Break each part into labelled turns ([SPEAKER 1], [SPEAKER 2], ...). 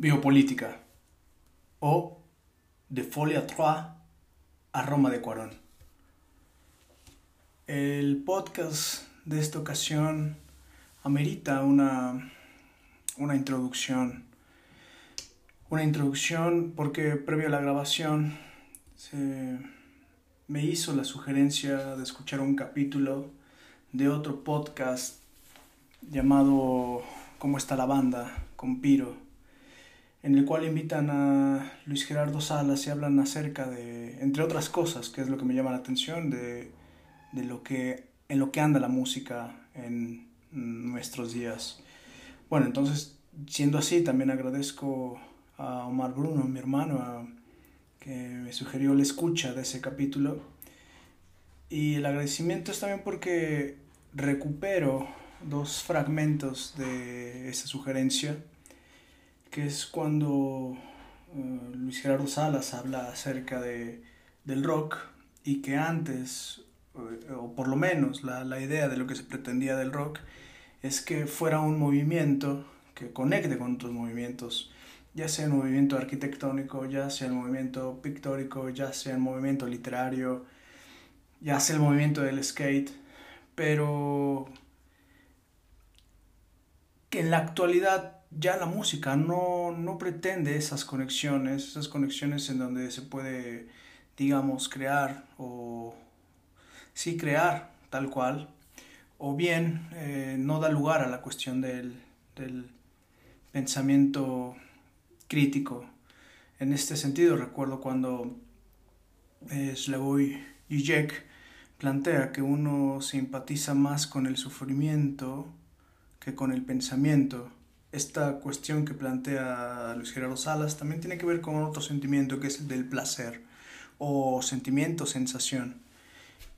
[SPEAKER 1] Biopolítica o De Folie à Trois a Roma de Cuarón. El podcast de esta ocasión amerita una, una introducción. Una introducción porque previo a la grabación se me hizo la sugerencia de escuchar un capítulo de otro podcast llamado ¿Cómo está la banda? con Piro en el cual invitan a Luis Gerardo Salas y hablan acerca de, entre otras cosas, que es lo que me llama la atención, de, de lo que, en lo que anda la música en nuestros días. Bueno, entonces, siendo así, también agradezco a Omar Bruno, mi hermano, que me sugirió la escucha de ese capítulo. Y el agradecimiento es también porque recupero dos fragmentos de esa sugerencia que es cuando eh, Luis Gerardo Salas habla acerca de, del rock y que antes, eh, o por lo menos la, la, idea de lo que se pretendía del rock, es que fuera un movimiento que conecte con otros movimientos, ya sea el movimiento arquitectónico, ya sea el movimiento pictórico, ya sea el movimiento literario, ya sea el movimiento del skate, pero que en la actualidad ya la música no, no pretende esas conexiones, esas conexiones en donde se puede, digamos, crear o sí crear tal cual, o bien eh, no da lugar a la cuestión del, del pensamiento crítico. En este sentido, recuerdo cuando eh, Slavoj plantea que uno simpatiza más con el sufrimiento que con el pensamiento esta cuestión que plantea Luis Gerardo Salas también tiene que ver con otro sentimiento que es el del placer o sentimiento, sensación.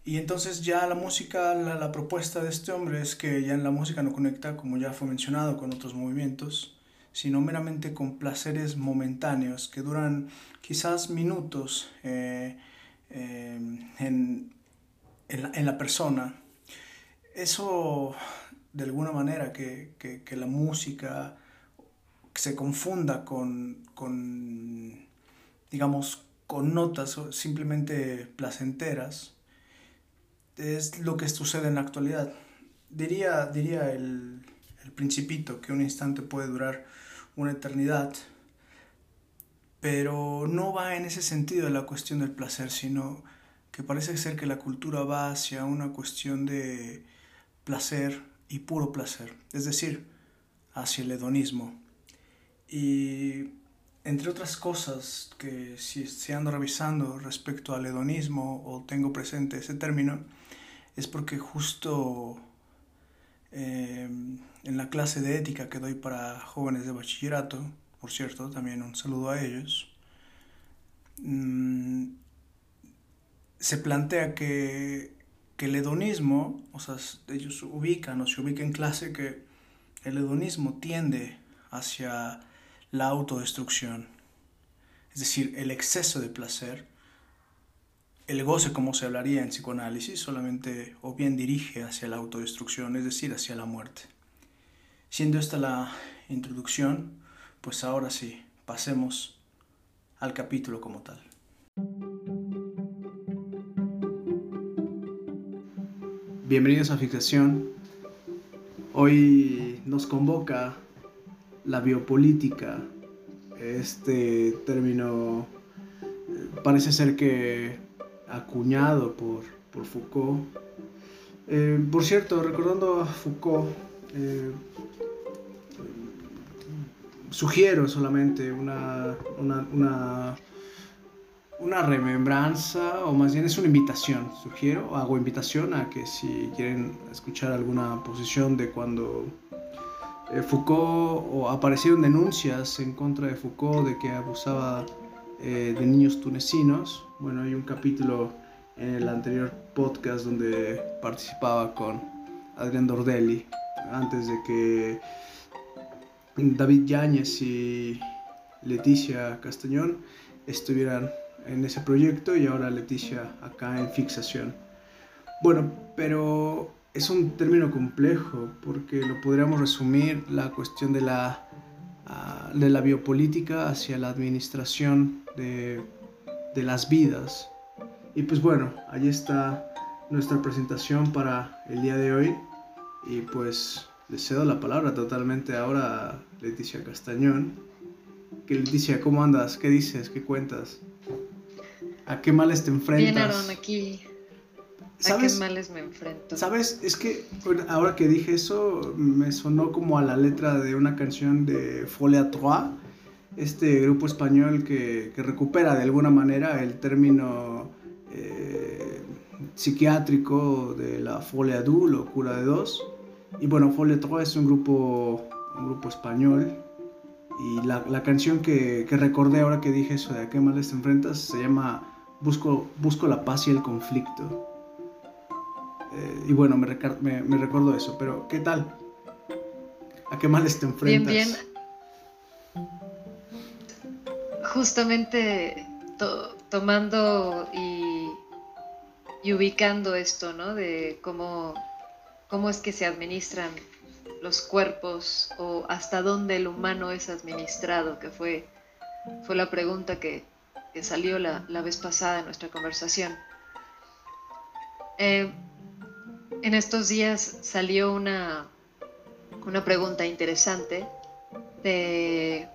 [SPEAKER 1] Y entonces ya la música, la, propuesta de este hombre es que ya en la música no conecta, como ya fue mencionado, con otros movimientos, sino meramente con placeres momentáneos que duran quizás minutos eh, eh, en, la, en la persona. Eso de alguna manera que, la música se confunda con, con, digamos, con notas simplemente placenteras, es lo que sucede en la actualidad. Diría, diría el, el principito que un instante puede durar una eternidad, pero no va en ese sentido la cuestión del placer, sino que parece ser que la cultura va hacia una cuestión de placer y puro placer, es decir, hacia el hedonismo. Y entre otras cosas que si, si ando revisando respecto al hedonismo o tengo presente ese término, es porque justo eh, en la clase de ética que doy para jóvenes de bachillerato, por cierto, también un saludo a ellos, mm, se plantea que el hedonismo, o sea, ellos ubican o se ubica en clase que el hedonismo tiende hacia la autodestrucción, es decir, el exceso de placer, el goce como se hablaría en psicoanálisis solamente o bien dirige hacia la autodestrucción, es decir, hacia la muerte. Siendo esta la introducción, pues ahora sí, pasemos al capítulo como tal. Bienvenidos a Fixación. Hoy nos convoca la biopolítica. Este término eh, parece ser que acuñado por, por Foucault. Eh, por cierto, recordando a Foucault, eh, sugiero solamente una, una, una una remembranza o más bien es una invitación, sugiero, hago invitación a que si quieren escuchar alguna posición de cuando eh, Foucault o aparecieron denuncias en contra de Foucault de que abusaba eh, de niños tunecinos, bueno, hay un capítulo en el anterior podcast donde participaba con Adrián Dordelli antes de que David Yáñez y Leticia Castañón estuvieran en ese proyecto y ahora Leticia acá en fixación. Bueno, pero es un término complejo porque lo podríamos resumir la cuestión de la de la biopolítica hacia la administración de, de las vidas. Y pues bueno, ahí está nuestra presentación para el día de hoy. Y pues le cedo la palabra totalmente ahora a Leticia Castañón. Que Leticia, ¿cómo andas? ¿Qué dices? ¿Qué cuentas? ¿A qué males te enfrentas?
[SPEAKER 2] Bien, Aaron, aquí. ¿A qué males me enfrento?
[SPEAKER 1] ¿Sabes? Es que ahora que dije eso, me sonó como a la letra de una canción de Folie à Trois, este grupo español que, que recupera de alguna manera el término eh, psiquiátrico de la Folie à Deux, locura de dos. Y bueno, Folie à Trois es un grupo, un grupo español. Y la, la canción que, que recordé ahora que dije eso de a qué males te enfrentas se llama busco, busco la paz y el conflicto. Eh, y bueno, me, me, recuerdo eso, pero ¿qué tal? ¿A qué males te enfrentas? Bien, bien.
[SPEAKER 2] Justamente tomando y, y, ubicando esto, ¿no? De cómo, cómo es que se administran los cuerpos o hasta dónde el humano es administrado, que fue, fue la pregunta que, que salió la, la, vez pasada en nuestra conversación. Eh, en estos días salió una, una pregunta interesante de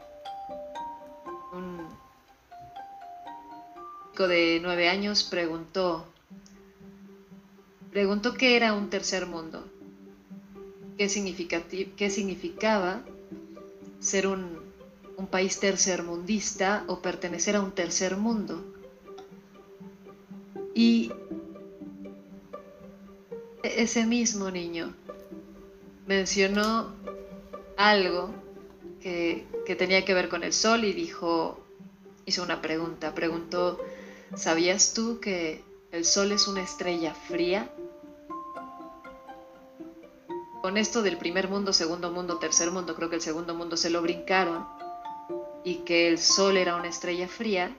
[SPEAKER 2] un chico de nueve años preguntó preguntó qué era un tercer mundo, qué, qué significaba ser un un país tercermundista o pertenecer a un tercer mundo. Y ese mismo niño mencionó algo que, tenía que ver con el sol y dijo, hizo una pregunta, preguntó, ¿sabías tú que el sol es una estrella fría? Con esto del primer mundo, segundo mundo, tercer mundo, creo que el segundo mundo se lo brincaron y que el sol era una estrella fría,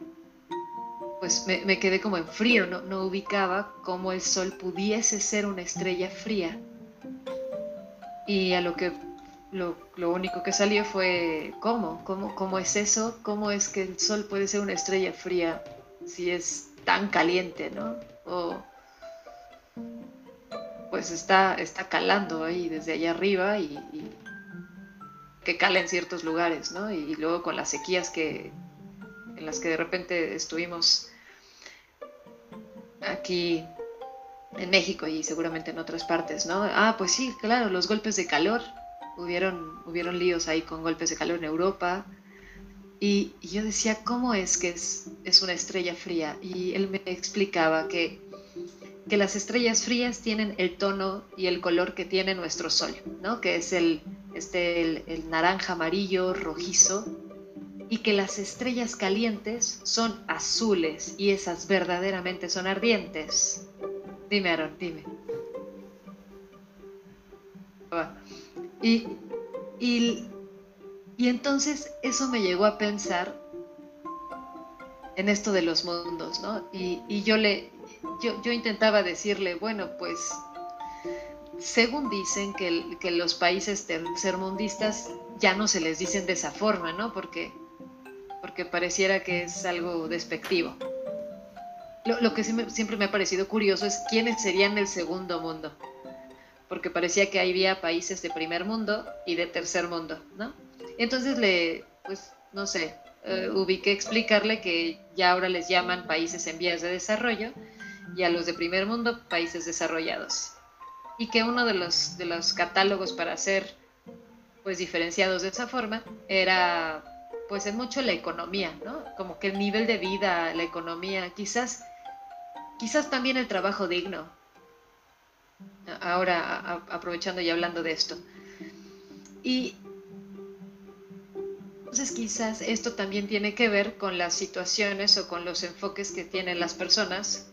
[SPEAKER 2] pues me, quedé como en frío, no, no, ubicaba cómo el sol pudiese ser una estrella fría. Y a lo que lo, único que salió fue ¿cómo? ¿cómo? ¿Cómo es eso? ¿Cómo es que el sol puede ser una estrella fría si es tan caliente, ¿no? O pues está, está calando ahí desde allá arriba y que cala en ciertos lugares, ¿no? Y, luego con las sequías que, en las que de repente estuvimos aquí en México y seguramente en otras partes, ¿no? Ah, pues sí, claro, los golpes de calor. Hubieron, hubieron líos ahí con golpes de calor en Europa. Y, yo decía, ¿cómo es que es, es, una estrella fría? Y él me explicaba que, que las estrellas frías tienen el tono y el color que tiene nuestro Sol, ¿no? Que es el, este, el, naranja, amarillo, rojizo, y que las estrellas calientes son azules y esas verdaderamente son ardientes. Dime, Aaron, dime. Y, y, entonces eso me llegó a pensar en esto de los mundos, ¿no? Y, y yo le, yo, yo intentaba decirle, bueno, pues según dicen que, los países tercermundistas ya no se les dicen de esa forma, ¿no? Porque, porque pareciera que es algo despectivo. Lo, que siempre me ha parecido curioso es quiénes serían el segundo mundo. Porque parecía que había países de primer mundo y de tercer mundo, ¿no? Entonces le, pues, no sé, uh, ubiqué explicarle que ya ahora les llaman países en vías de desarrollo y a los de primer mundo países desarrollados y que uno de los, de los catálogos para ser pues diferenciados de esa forma era pues en mucho la economía, ¿no? Como que el nivel de vida, la economía, quizás, quizás también el trabajo digno. Ahora aprovechando y hablando de esto. Y entonces quizás esto también tiene que ver con las situaciones o con los enfoques que tienen las personas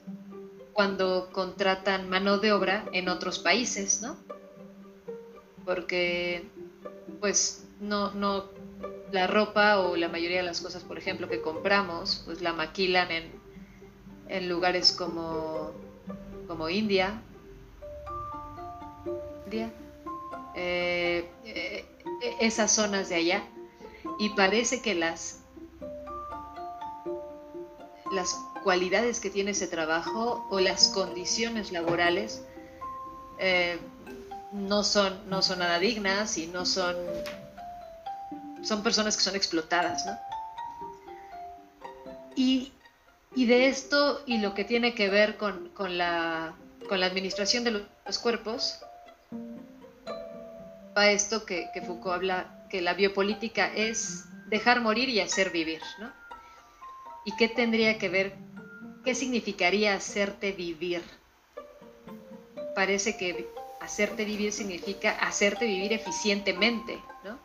[SPEAKER 2] cuando contratan mano de obra en otros países, ¿no? Porque, pues, no, no, la ropa o la mayoría de las cosas, por ejemplo, que compramos, pues la maquilan en, en lugares como, como India, India eh, eh, esas zonas de allá. y parece que las, las cualidades que tiene ese trabajo o las condiciones laborales eh, no, son, no son nada dignas y no son... Son personas que son explotadas, ¿no? Y, de esto y lo que tiene que ver con, la, con la, administración de los, cuerpos, va esto que, que Foucault habla, que la biopolítica es dejar morir y hacer vivir, ¿no? ¿Y qué tendría que ver ¿Qué significaría hacerte vivir? Parece que hacerte vivir significa hacerte vivir eficientemente, ¿no?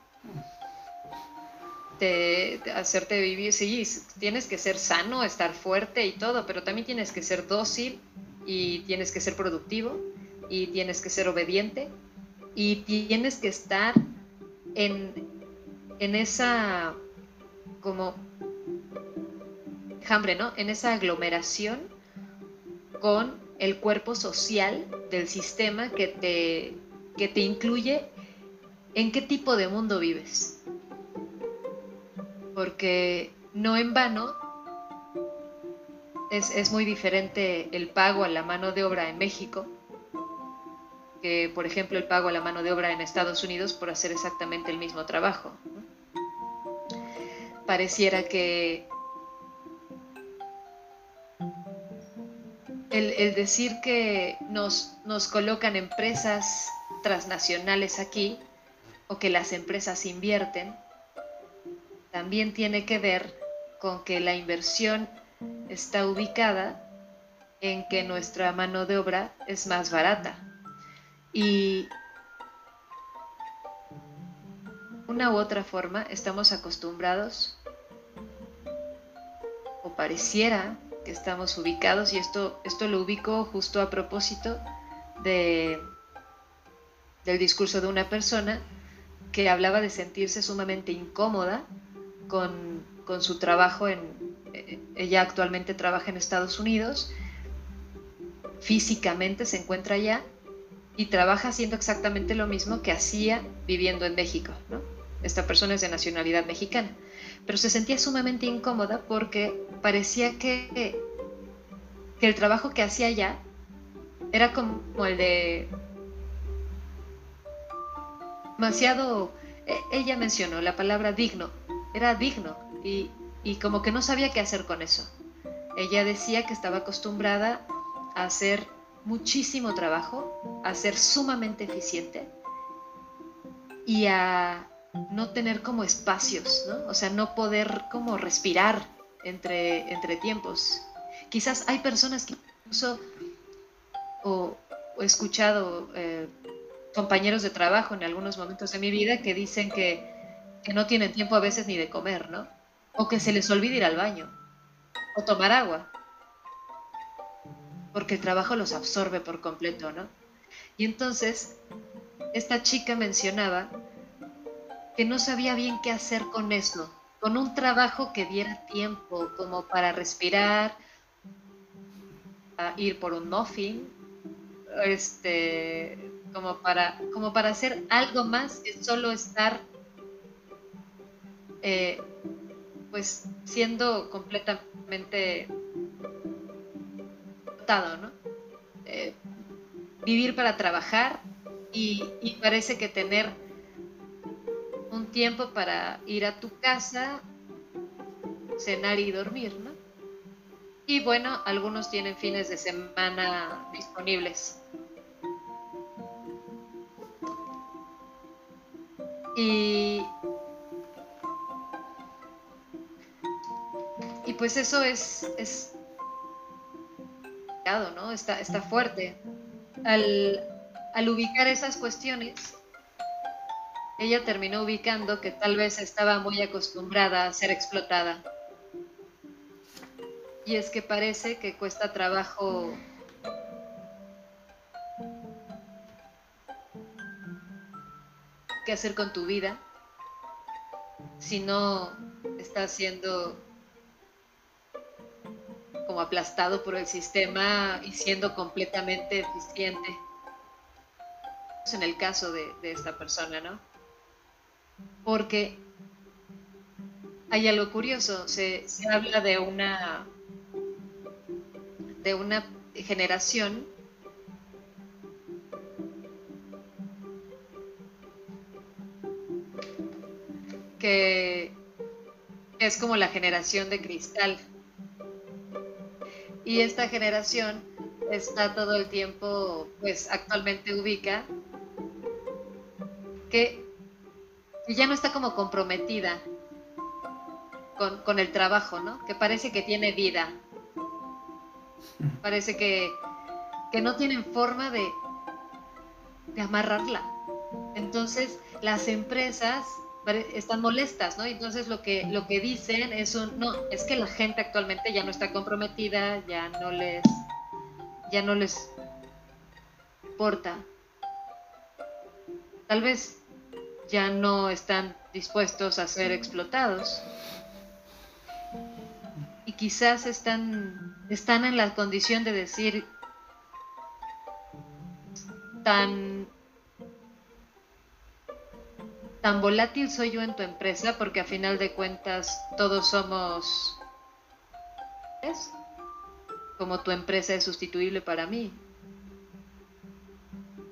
[SPEAKER 2] hacerte vivir, sí, tienes que ser sano, estar fuerte y todo, pero también tienes que ser dócil y tienes que ser productivo y tienes que ser obediente y tienes que estar en, en esa como ¿no? En esa aglomeración con el cuerpo social del sistema que te, que te incluye en qué tipo de mundo vives. Porque no en vano es, es, muy diferente el pago a la mano de obra en México que, por ejemplo, el pago a la mano de obra en Estados Unidos por hacer exactamente el mismo trabajo. Pareciera que el, decir que nos, nos colocan empresas transnacionales aquí o que las empresas invierten, también tiene que ver con que la inversión está ubicada en que nuestra mano de obra es más barata. Y una u otra forma estamos acostumbrados, o pareciera que estamos ubicados y esto, esto lo ubico justo a propósito de, del discurso de una persona que hablaba de sentirse sumamente incómoda con, con su trabajo en... Eh, ella actualmente trabaja en Estados Unidos, físicamente se encuentra allá y trabaja haciendo exactamente lo mismo que hacía viviendo en México. ¿no? Esta persona es de nacionalidad mexicana pero se sentía sumamente incómoda porque parecía que, que el trabajo que hacía allá era como el de demasiado, e, ella mencionó la palabra digno, era digno y, y como que no sabía qué hacer con eso. Ella decía que estaba acostumbrada a hacer muchísimo trabajo, a ser sumamente eficiente y a no tener como espacios, ¿no? O sea, no poder como respirar entre, entre tiempos. Quizás hay personas que incluso, o, he escuchado eh, compañeros de trabajo en algunos momentos de mi vida que dicen que, que no tienen tiempo a veces ni de comer, ¿no? O que se les olvida ir al baño, o tomar agua, porque el trabajo los absorbe por completo, ¿no? Y entonces, esta chica mencionaba que no sabía bien qué hacer con eso, con un trabajo que diera tiempo como para respirar, a ir por un muffin, este, como para, como para hacer algo más que solo estar eh, pues siendo completamente dotado, ¿no? Eh, vivir para trabajar y, y parece que tener tiempo para ir a tu casa, cenar y dormir, ¿no? Y bueno, algunos tienen fines de semana disponibles. Y, y pues eso es, es ¿no? Está, está fuerte. Al, al ubicar esas cuestiones, ella terminó ubicando que tal vez estaba muy acostumbrada a ser explotada. Y es que parece que cuesta trabajo qué hacer con tu vida si no estás siendo como aplastado por el sistema y siendo completamente eficiente. En el caso de esta persona, ¿no? Porque hay algo curioso, se, habla de una, de una generación que es como la generación de cristal. Y esta generación está todo el tiempo, pues actualmente ubica, que, ya no está como comprometida con, el trabajo, ¿no? Que parece que tiene vida. Parece que, que no tienen forma de, de amarrarla. Entonces, las empresas están molestas, ¿no? Entonces lo que, lo que dicen es un, no, es que la gente actualmente ya no está comprometida, ya no les, ya no les importa. Tal vez ya no están dispuestos a ser explotados. Y quizás están, están en la condición de decir tan tan volátil soy yo en tu empresa porque a final de cuentas todos somos ¿es? como tu empresa es sustituible para mí.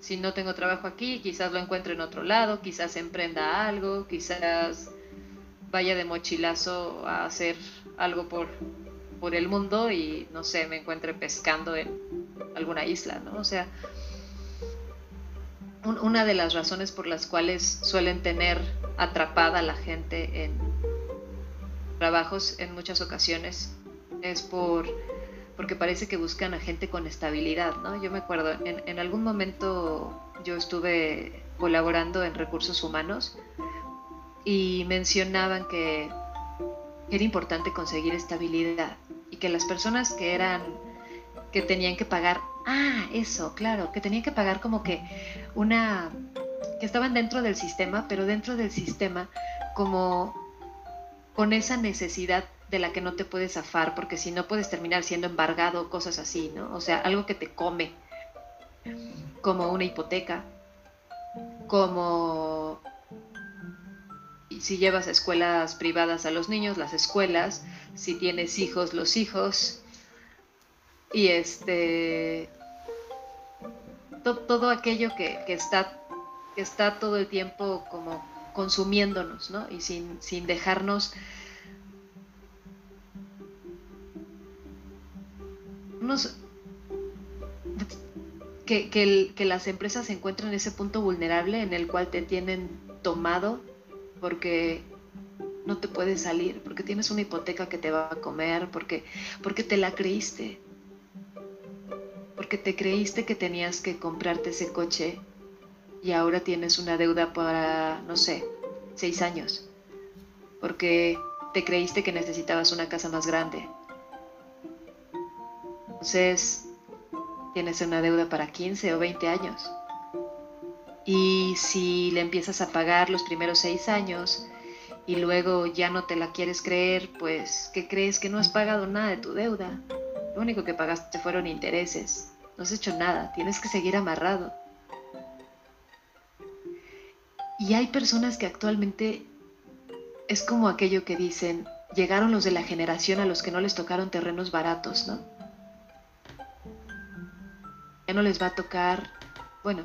[SPEAKER 2] Si no tengo trabajo aquí, quizás lo encuentre en otro lado, quizás emprenda algo, quizás vaya de mochilazo a hacer algo por, por el mundo y no sé, me encuentre pescando en alguna isla, ¿no? O sea, una de las razones por las cuales suelen tener atrapada a la gente en trabajos en muchas ocasiones es por porque parece que buscan a gente con estabilidad, ¿no? Yo me acuerdo, en, algún momento yo estuve colaborando en recursos humanos y mencionaban que era importante conseguir estabilidad y que las personas que eran que tenían que pagar Ah, eso, claro, que tenían que pagar como que una... que estaban dentro del sistema, pero dentro del sistema como con esa necesidad de la que no te puedes zafar, porque si no puedes terminar siendo embargado, cosas así, ¿no? O sea, algo que te come, como una hipoteca, como si llevas a escuelas privadas a los niños, las escuelas, si tienes hijos, los hijos, y este todo aquello que, está, que está todo el tiempo como consumiéndonos, ¿no? Y sin, sin dejarnos que, que, las empresas se encuentran en ese punto vulnerable en el cual te tienen tomado porque no te puedes salir, porque tienes una hipoteca que te va a comer, porque, porque te la creíste, porque te creíste que tenías que comprarte ese coche y ahora tienes una deuda para, no sé, seis años, porque te creíste que necesitabas una casa más grande. Entonces, tienes una deuda para 15 o 20 años. Y si le empiezas a pagar los primeros seis años y luego ya no te la quieres creer, pues, ¿qué crees que no has pagado nada de tu deuda? Lo único que pagaste fueron intereses. No has hecho nada, tienes que seguir amarrado. Y hay personas que actualmente es como aquello que dicen, llegaron los de la generación a los que no les tocaron terrenos baratos, ¿no? Ya no les va a tocar, bueno,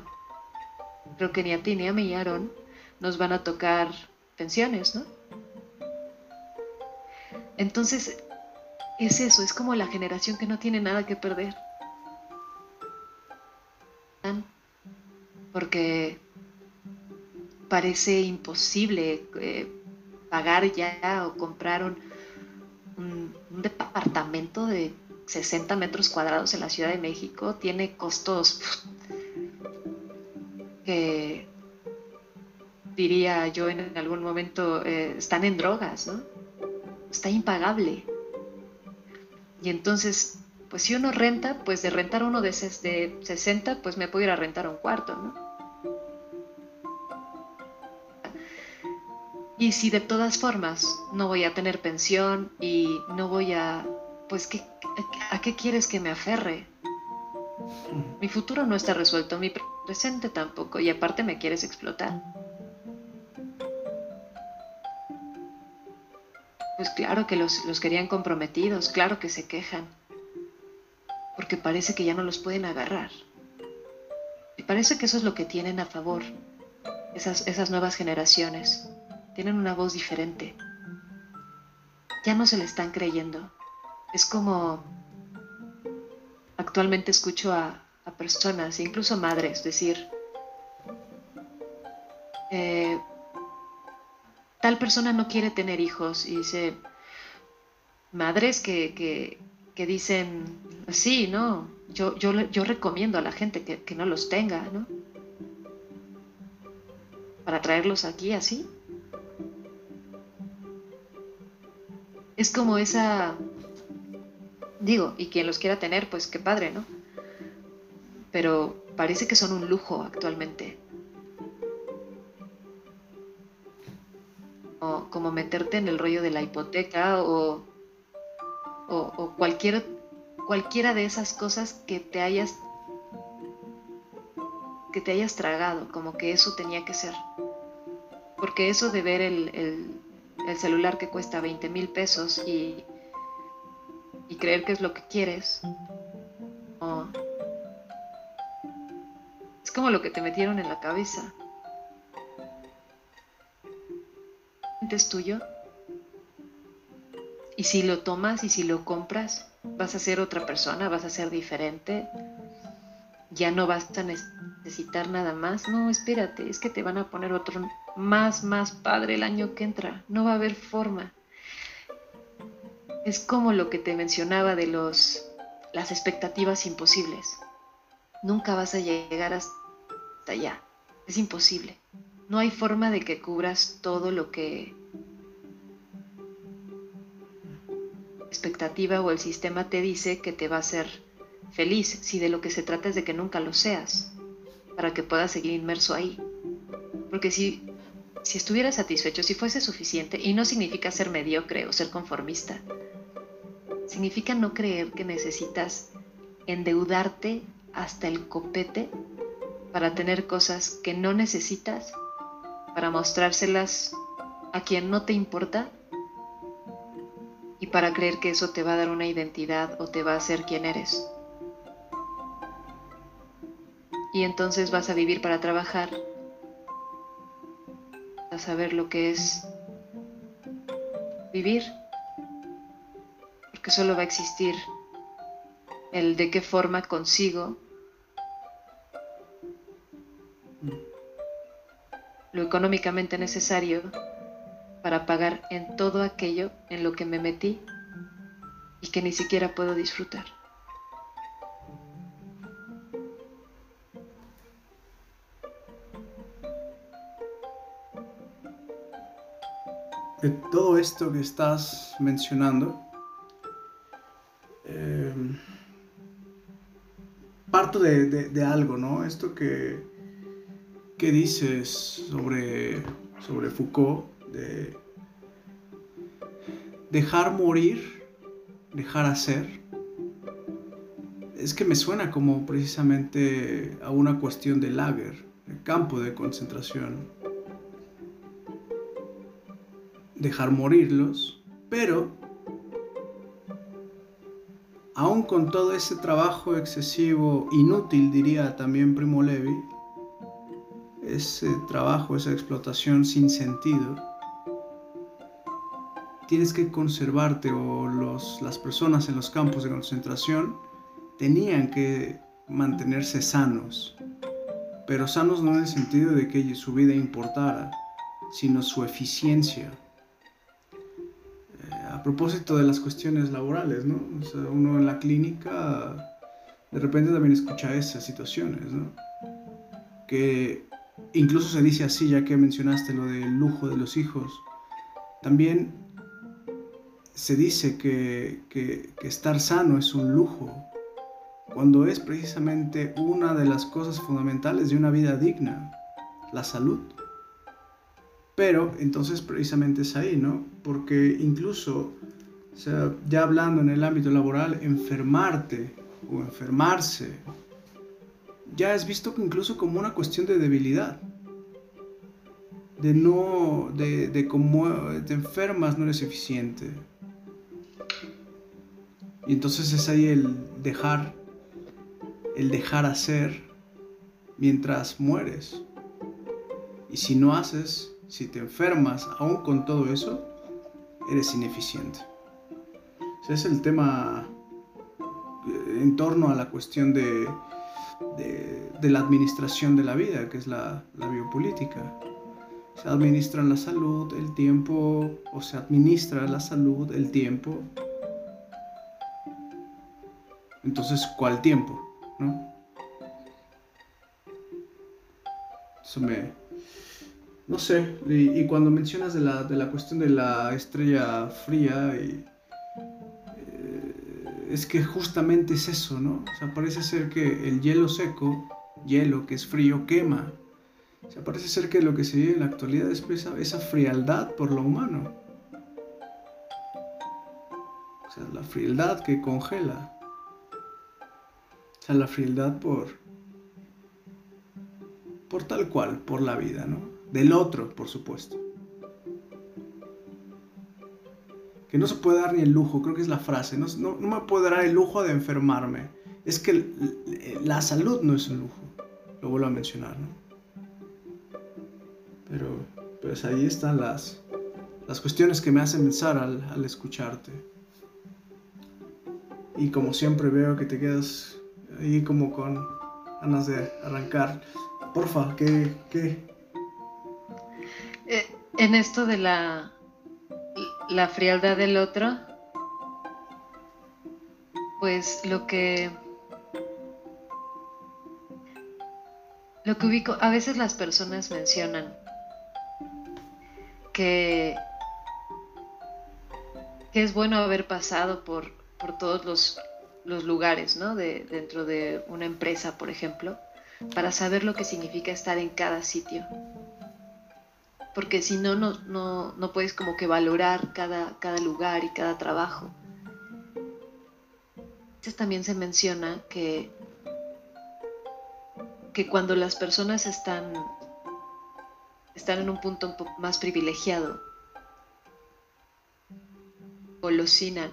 [SPEAKER 2] creo que ni a ti ni a mí, Aaron, nos van a tocar pensiones, ¿no? Entonces, es eso, es como la generación que no tiene nada que perder. Porque parece imposible eh, pagar ya o comprar un, un, departamento de 60 metros cuadrados en la Ciudad de México. Tiene costos que diría yo en algún momento eh, están en drogas, ¿no? Está impagable. Y entonces, pues si uno renta, pues de rentar uno de, 60, pues me puedo ir a rentar un cuarto, ¿no? Y si de todas formas no voy a tener pensión y no voy a, pues, ¿qué, ¿a qué quieres que me aferre? Mi futuro no está resuelto, mi presente tampoco, y aparte me quieres explotar. pues claro que los, los querían comprometidos, claro que se quejan, porque parece que ya no los pueden agarrar. Y parece que eso es lo que tienen a favor esas, esas nuevas generaciones. Tienen una voz diferente. Ya no se le están creyendo. Es como actualmente escucho a, personas, incluso madres, decir, eh, tal persona no quiere tener hijos y dice, madres que, dicen, sí, no, yo, yo, yo recomiendo a la gente que, que no los tenga, ¿no? Para traerlos aquí así. Es como esa Digo, y quien los quiera tener, pues qué padre, ¿no? Pero parece que son un lujo actualmente. O como meterte en el rollo de la hipoteca o, o, cualquier, cualquiera de esas cosas que te hayas que te hayas tragado, como que eso tenía que ser. Porque eso de ver el, el, el celular que cuesta 20 mil pesos y y creer que es lo que quieres. Es como lo que te metieron en la cabeza. Es tuyo. Y si lo tomas y si lo compras, vas a ser otra persona, vas a ser diferente. Ya no vas a necesitar nada más. No, espérate, es que te van a poner otro más, más padre el año que entra. No va a haber forma. Es como lo que te mencionaba de los las expectativas imposibles. Nunca vas a llegar hasta allá. Es imposible. No hay forma de que cubras todo lo que expectativa o el sistema te dice que te va a hacer feliz, si de lo que se trata es de que nunca lo seas, para que puedas seguir inmerso ahí. Porque si, si estuvieras satisfecho, si fuese suficiente, y no significa ser mediocre o ser conformista, significa no creer que necesitas endeudarte hasta el copete para tener cosas que no necesitas, para mostrárselas a quien no te importa y para creer que eso te va a dar una identidad o te va a hacer quien eres. Y entonces vas a vivir para trabajar, saber lo que es vivir que solo va a existir el de qué forma consigo lo económicamente necesario para pagar en todo aquello en lo que me metí y que ni siquiera puedo disfrutar.
[SPEAKER 1] Todo esto que estás mencionando, parto de, algo, ¿no? Esto que, que dices sobre, sobre Foucault, de dejar morir, dejar hacer, es que me suena como precisamente a una cuestión de lager, el campo de concentración. Dejar morirlos, pero aún con todo ese trabajo excesivo, inútil diría también Primo Levi, ese trabajo, esa explotación sin sentido, tienes que conservarte o los, las personas en los campos de concentración tenían que mantenerse sanos, pero sanos no en el sentido de que su vida importara, sino su eficiencia propósito de las cuestiones laborales, ¿no? O sea, uno en la clínica de repente también escucha esas situaciones, ¿no? Que incluso se dice así, ya que mencionaste lo del lujo de los hijos, también se dice que, que, que estar sano es un lujo, cuando es precisamente una de las cosas fundamentales de una vida digna, la salud. Pero entonces precisamente es ahí, ¿no? Porque incluso, ya hablando en el ámbito laboral, enfermarte o enfermarse, ya es visto incluso como una cuestión de debilidad. de no, de, de como te enfermas, no eres eficiente. Y entonces es ahí el dejar, el dejar hacer mientras mueres. Y si no haces, si te enfermas, aún con todo eso, eres ineficiente. Ese es el tema eh, en torno a la cuestión de, de, la administración de la vida, que es la, biopolítica. Se administra la salud, el tiempo, o se administra la salud, el tiempo. Entonces, ¿cuál tiempo? ¿No? Eso me... No sé, y, cuando mencionas de la, de la, cuestión de la estrella fría, y, eh, es que justamente es eso, ¿no? O sea, parece ser que el hielo seco, hielo que es frío, quema. O sea, parece ser que lo que se vive en la actualidad es esa, esa frialdad por lo humano. O sea, la frialdad que congela. O sea, la frialdad por, por tal cual, por la vida, ¿no? Del otro, por supuesto. Que no se puede dar ni el lujo, creo que es la frase, no, no, me puedo dar el lujo de enfermarme. Es que la salud no es un lujo, lo vuelvo a mencionar, ¿no? Pero pues ahí están las, las cuestiones que me hacen pensar al, al escucharte. Y como siempre veo que te quedas ahí como con ganas de arrancar. Porfa, ¿qué? qué?
[SPEAKER 2] Eh, en esto de la, la frialdad del otro, pues lo que lo que ubico, a veces las personas mencionan que, que es bueno haber pasado por, por todos los, los lugares, ¿no? De, dentro de una empresa, por ejemplo, para saber lo que significa estar en cada sitio. Porque si no, no, no, puedes como que valorar cada, cada lugar y cada trabajo. Entonces también se menciona que, que cuando las personas están, están en un punto más privilegiado, golosinan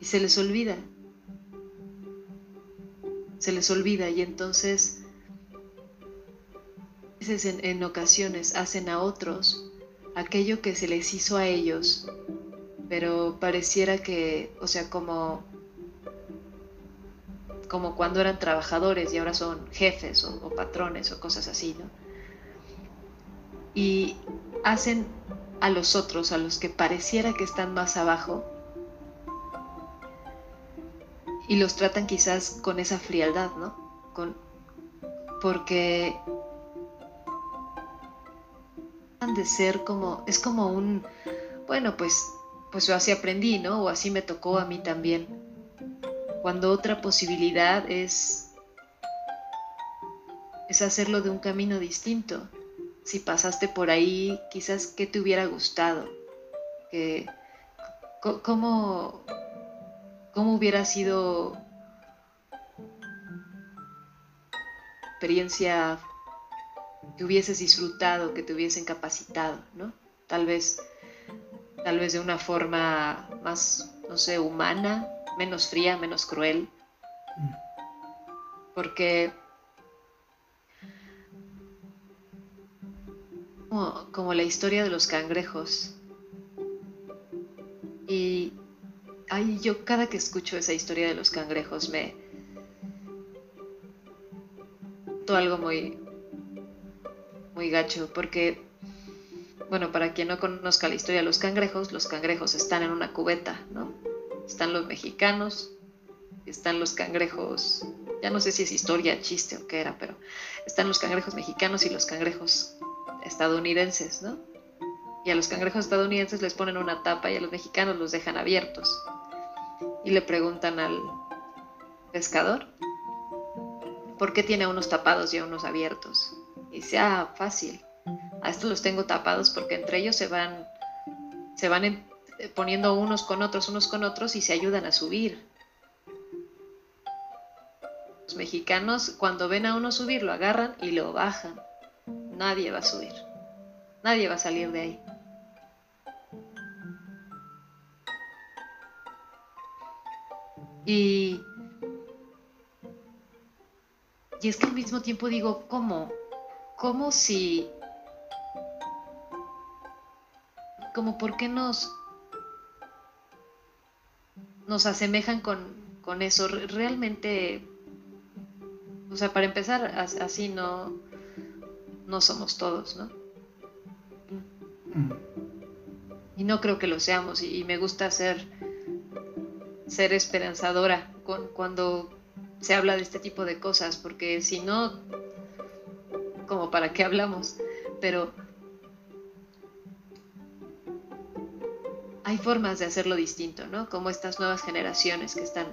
[SPEAKER 2] y se les olvida se les olvida y entonces en, en ocasiones hacen a otros aquello que se les hizo a ellos, pero pareciera que, o sea, como como cuando eran trabajadores y ahora son jefes o, o, patrones o cosas así, ¿no? Y hacen a los otros, a los que pareciera que están más abajo, y los tratan quizás con esa frialdad, ¿no? Con, porque de ser como, es como un, bueno, pues, pues así aprendí, ¿no? O así me tocó a mí también. Cuando otra posibilidad es, es hacerlo de un camino distinto. Si pasaste por ahí, quizás qué te hubiera gustado, que, cómo, ¿Cómo hubiera sido experiencia que hubieses disfrutado, que te hubiesen capacitado, ¿no? Tal vez, tal vez de una forma más, no sé, humana, menos fría, menos cruel. Porque como, como la historia de los cangrejos. Y ay, yo cada que escucho esa historia de los cangrejos me... todo algo muy... gacho, porque, bueno, para quien no conozca la historia de los cangrejos, los cangrejos están en una cubeta, ¿no? Están los mexicanos, están los cangrejos, ya no sé si es historia, chiste o qué era, pero están los cangrejos mexicanos y los cangrejos estadounidenses, ¿no? Y a los cangrejos estadounidenses les ponen una tapa y a los mexicanos los dejan abiertos y le preguntan al pescador por qué tiene unos tapados y unos abiertos. Dice, ah, fácil. A estos los tengo tapados porque entre ellos se van, se van poniendo unos con otros, unos con otros y se ayudan a subir. Los mexicanos cuando ven a uno subir lo agarran y lo bajan. Nadie va a subir. Nadie va a salir de ahí. Y, y es que al mismo tiempo digo, ¿cómo? ¿Cómo si... como por qué nos nos asemejan con, con eso realmente o sea para empezar así no no somos todos no mm. y no creo que lo seamos y, me gusta ser ser esperanzadora con, cuando se habla de este tipo de cosas porque si no como para qué hablamos pero hay formas de hacerlo distinto, ¿no? Como estas nuevas generaciones que están,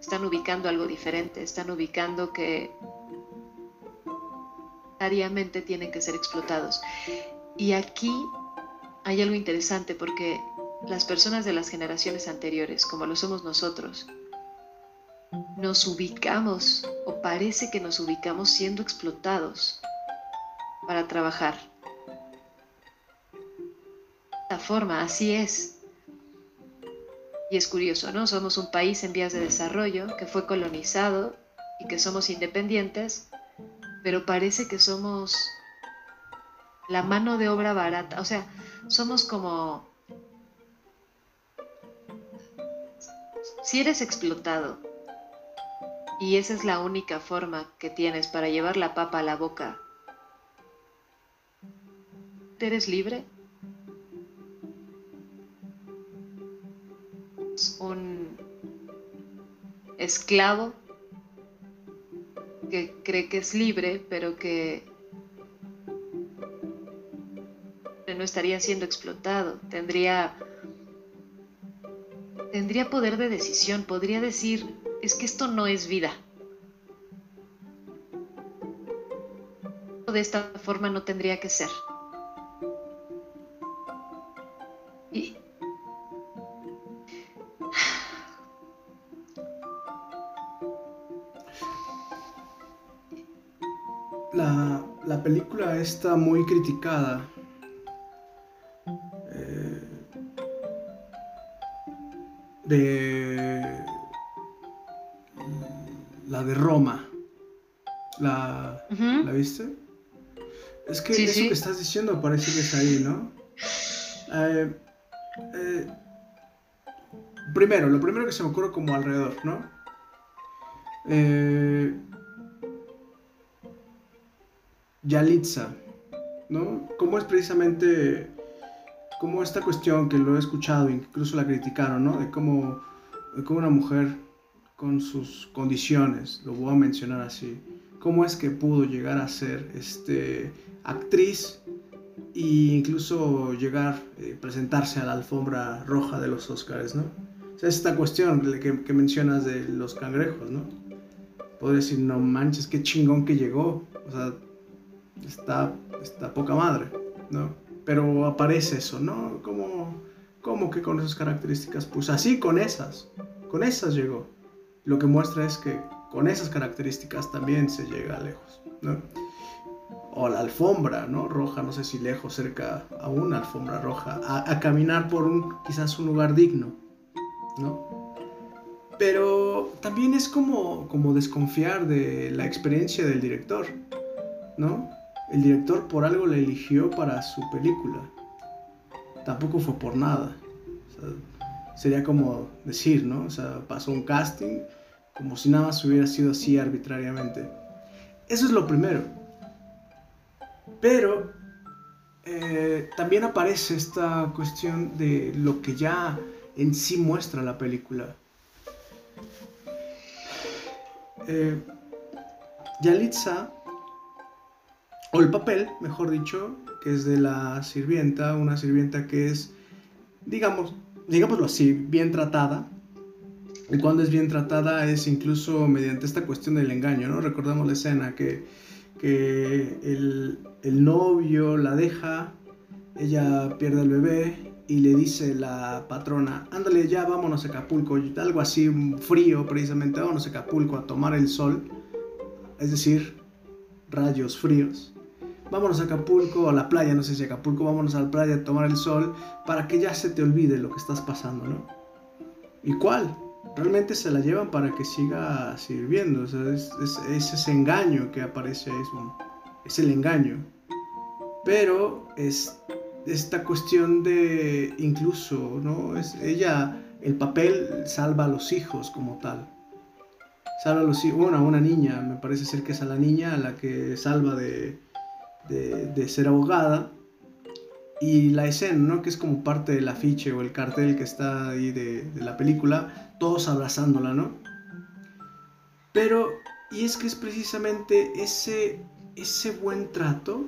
[SPEAKER 2] están ubicando algo diferente, están ubicando que diariamente tienen que ser explotados. Y aquí hay algo interesante porque las personas de las generaciones anteriores, como lo somos nosotros, nos ubicamos o parece que nos ubicamos siendo explotados para trabajar. Esta forma, así es. Y es curioso, ¿no? Somos un país en vías de desarrollo que fue colonizado y que somos independientes, pero parece que somos la mano de obra barata. O sea, somos como... Si eres explotado y esa es la única forma que tienes para llevar la papa a la boca, ¿eres libre? un esclavo que cree que es libre, pero que no estaría siendo explotado, tendría tendría poder de decisión, podría decir, es que esto no es vida. De esta forma no tendría que ser.
[SPEAKER 1] Película está muy criticada. Eh, de la de Roma. ¿La, ¿la viste? Es que eso que estás diciendo parece que es ahí, ¿no? Eh, eh, primero, lo primero que se me ocurre como alrededor, ¿no? Eh, Yalitza, ¿no? ¿Cómo es precisamente, como esta cuestión que lo he escuchado, incluso la criticaron, ¿no? De cómo, una mujer con sus condiciones, lo voy a mencionar así, cómo es que pudo llegar a ser este, actriz e incluso llegar, eh, presentarse a la alfombra roja de los Oscars, ¿no? O sea, esta cuestión que, que mencionas de los cangrejos, ¿no? Puedo decir, no manches, qué chingón que llegó. O sea, está, está poca madre, ¿no? Pero aparece eso, ¿no? Como, que con esas características, pues así con esas, con esas llegó. Lo que muestra es que con esas características también se llega lejos, ¿no? O la alfombra, ¿no? Roja, no sé si lejos, cerca a una alfombra roja, a, a caminar por un, quizás un lugar digno, ¿no? Pero también es como, como desconfiar de la experiencia del director, ¿no? El director por algo la eligió para su película. Tampoco fue por nada. sería como decir, ¿no? O sea, pasó un casting como si nada más hubiera sido así arbitrariamente. Eso es lo primero. Pero eh, también aparece esta cuestión de lo que ya en sí muestra la película. Eh, Yalitza o el papel, mejor dicho, que es de la sirvienta, una sirvienta que es, digamos, digámoslo así, bien tratada. Y cuando es bien tratada es incluso mediante esta cuestión del engaño, ¿no? Recordamos la escena que, que el, el novio la deja, ella pierde el bebé y le dice la patrona, ándale ya, vámonos a Acapulco, algo así frío precisamente, vámonos a Acapulco a tomar el sol, es decir, rayos fríos vámonos a Acapulco, a la playa, no sé si Acapulco, vámonos a la playa a tomar el sol, para que ya se te olvide lo que estás pasando, ¿no? ¿Y cuál? Realmente se la llevan para que siga sirviendo, o sea, es, ese engaño que aparece ahí, es el engaño. Pero es esta cuestión de incluso, ¿no? Es ella, el papel salva a los hijos como tal. Salva a los hijos, bueno, a una niña, me parece ser que es a la niña a la que salva de, de, ser abogada. Y la escena, ¿no? Que es como parte del afiche o el cartel que está ahí de, la película, todos abrazándola, ¿no? Pero, y es que es precisamente ese, ese buen trato,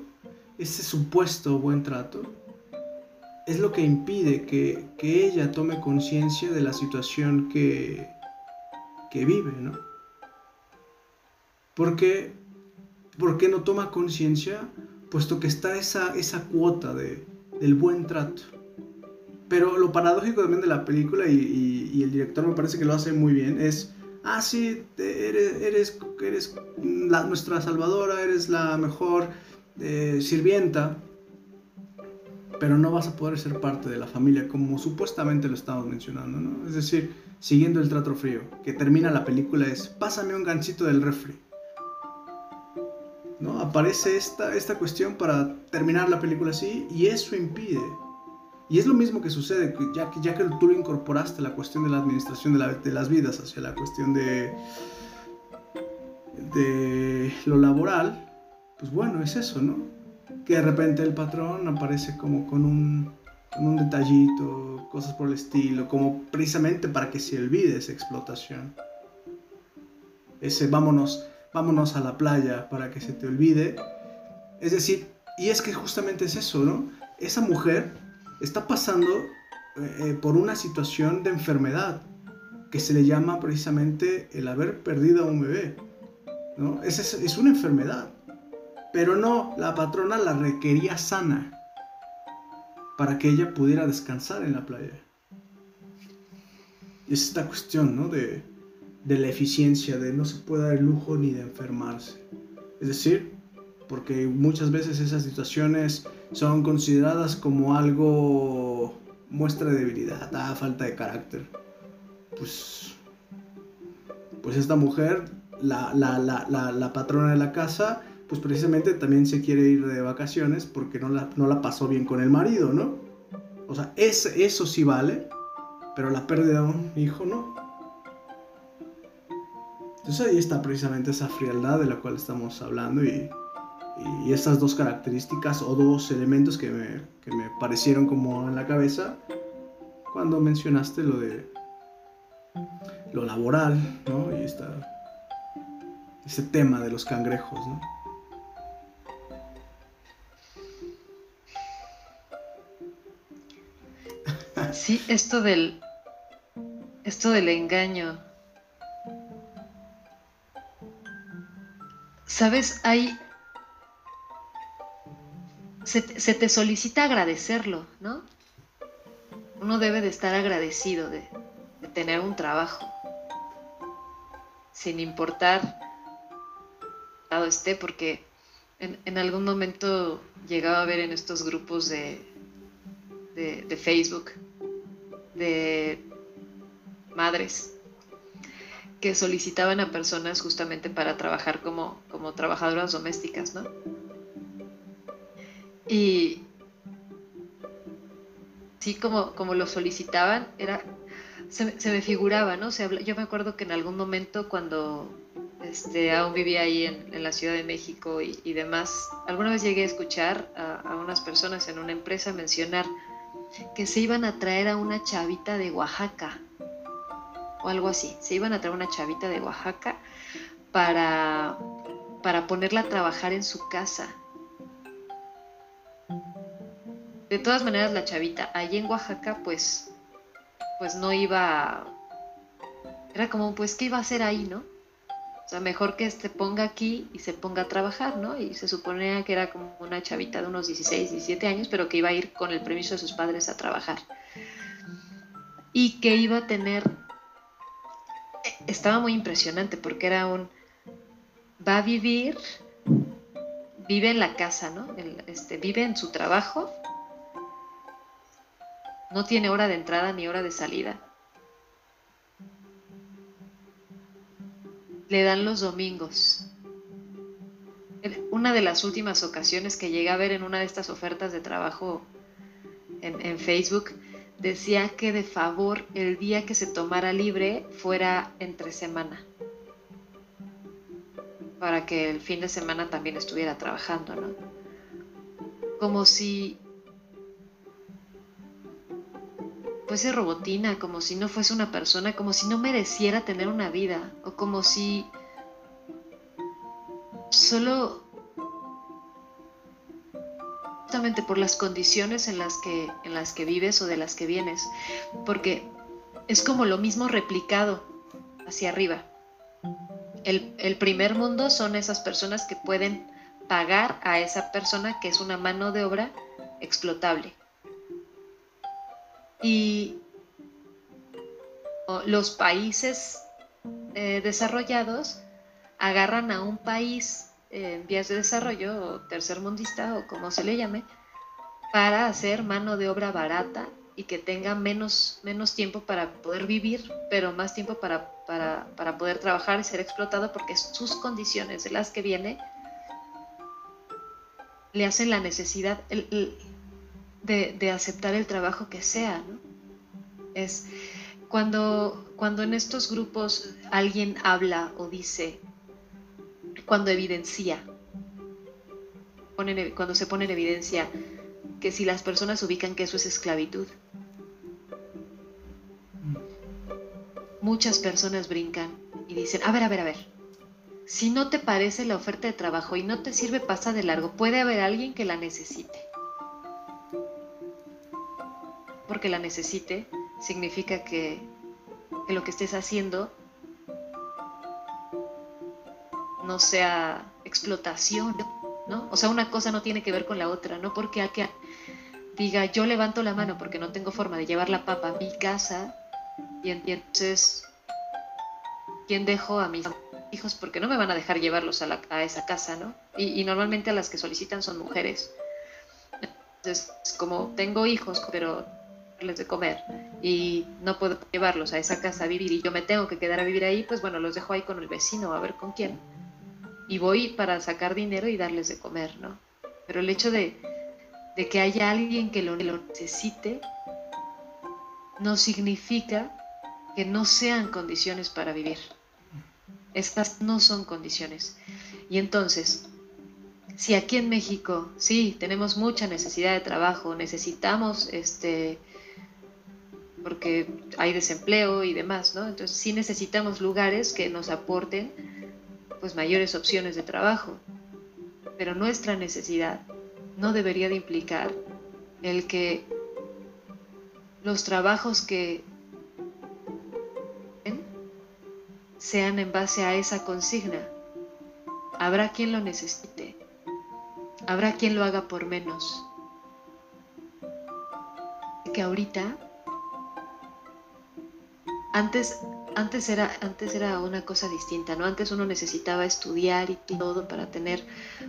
[SPEAKER 1] ese supuesto buen trato, es lo que impide que, ella tome conciencia de la situación que, que vive, ¿no? Porque, ¿Por qué no toma conciencia? Puesto que está esa, esa cuota de, del buen trato. Pero lo paradójico también de la película, y, el director me parece que lo hace muy bien, es, ah, sí, eres, eres, eres la, nuestra salvadora, eres la mejor eh, sirvienta, pero no vas a poder ser parte de la familia como supuestamente lo estamos mencionando, ¿no? Es decir, siguiendo el trato frío, que termina la película es, pásame un ganchito del refri. ¿No? Aparece esta, esta cuestión para terminar la película así y eso impide. Y es lo mismo que sucede, ya que, ya que tú lo incorporaste la cuestión de la administración de, las vidas hacia la cuestión de, de lo laboral, pues bueno, es eso, ¿no? que de repente el patrón aparece como con un, con un detallito, cosas por el estilo, como precisamente para que se olvide esa explotación. Ese vámonos, vámonos a la playa para que se te olvide. Es decir, y es que justamente es eso, ¿no? Esa mujer está pasando eh, eh, por una situación de enfermedad que se le llama precisamente el haber perdido a un bebé. ¿no? Es, es una enfermedad. Pero no, la patrona la requería sana para que ella pudiera descansar en la playa. Es esta cuestión, ¿no? De, de la eficiencia, de no se puede dar el lujo ni de enfermarse. Es decir, porque muchas veces esas situaciones son consideradas como algo muestra de debilidad, falta de carácter. Pues, pues esta mujer, la, la, la, la patrona de la casa, pues precisamente también se quiere ir de vacaciones porque no la, no pasó bien con el marido, ¿no? O sea, es, eso sí vale, pero la pérdida de un hijo no. Entonces ahí está precisamente esa frialdad de la cual estamos hablando y, y esas dos características o dos elementos que me, que me parecieron como en la cabeza cuando mencionaste lo de lo laboral, ¿no? Y esta, ese tema de los cangrejos, ¿no?
[SPEAKER 2] Sí, esto del. Esto del engaño. Sabes, hay. Se, te solicita agradecerlo, ¿no? Uno debe de estar agradecido de, tener un trabajo. Sin importar dado esté, porque en, algún momento llegaba a ver en estos grupos de, de Facebook de madres que solicitaban a personas justamente para trabajar como, como trabajadoras domésticas, ¿no? Y sí, como, como lo solicitaban, era, se, me figuraba, ¿no? yo me acuerdo que en algún momento cuando este, aún vivía ahí en, la Ciudad de México y, demás, alguna vez llegué a escuchar a unas personas en una empresa mencionar que se iban a traer a una chavita de Oaxaca o algo así. Se iban a traer una chavita de Oaxaca para, para ponerla a trabajar en su casa. De todas maneras, la chavita allí en Oaxaca, pues, pues no iba. Era como, pues, ¿qué iba a hacer ahí, no? O sea, mejor que se ponga aquí y se ponga a trabajar, ¿no? Y se suponía que era como una chavita de unos 16, 17 años, pero que iba a ir con el permiso de sus padres a trabajar. Y que iba a tener... Estaba muy impresionante porque era un... Va a vivir vive en la casa, ¿no? este, vive en su trabajo, no tiene hora de entrada ni hora de salida. Le dan los domingos. Una de las últimas ocasiones que llegué a ver en una de estas ofertas de trabajo en, en Facebook, decía que de favor el día que se tomara libre fuera entre semana para que el fin de semana también estuviera trabajando, ¿no? Como si fuese robotina, como si no fuese una persona, como si no mereciera tener una vida, o como si solo justamente por las condiciones en las que en las que vives o de las que vienes, porque es como lo mismo replicado hacia arriba. El, primer mundo son esas personas que pueden pagar a esa persona que es una mano de obra explotable. Y los países eh, desarrollados agarran a un país en vías de desarrollo o tercermundista o como se le llame para hacer mano de obra barata y que tenga menos, menos tiempo para poder vivir, pero más tiempo para, para, poder trabajar y ser explotado porque sus condiciones de las que viene le hacen la necesidad de, aceptar el trabajo que sea. ¿no? Es cuando, cuando en estos grupos alguien habla o dice, cuando evidencia, cuando se pone en evidencia que si las personas ubican que eso es esclavitud, muchas personas brincan y dicen, a ver, a ver, a ver, si no te parece la oferta de trabajo y no te sirve, pasa de largo, puede haber alguien que la necesite. Porque la necesite significa que, lo que estés haciendo no sea explotación, ¿no? O sea, una cosa no tiene que ver con la otra, no porque alguien diga yo levanto la mano porque no tengo forma de llevar la papa a mi casa, y entonces, ¿quién dejo a mis hijos? Porque no me van a dejar llevarlos a, esa casa, ¿no? Y, normalmente a las que solicitan son mujeres. Entonces, como tengo hijos, pero les de comer y no puedo llevarlos a esa casa a vivir y yo me tengo que quedar a vivir ahí, pues bueno, los dejo ahí con el vecino a ver con quién. Y voy para sacar dinero y darles de comer, ¿no? Pero el hecho de, que haya alguien que lo, lo necesite no significa que no sean condiciones para vivir. Estas no son condiciones. Y entonces, si aquí en México, sí, tenemos mucha necesidad de trabajo, necesitamos, este, porque hay desempleo y demás, ¿no? Entonces sí necesitamos lugares que nos aporten, pues, mayores opciones de trabajo. Pero nuestra necesidad no debería de implicar el que los trabajos que sean en base a esa consigna. Habrá quien lo necesite, habrá quien lo haga por menos. Que ahorita, antes, antes, era, antes era una cosa distinta, ¿no? Antes uno necesitaba estudiar y todo para tener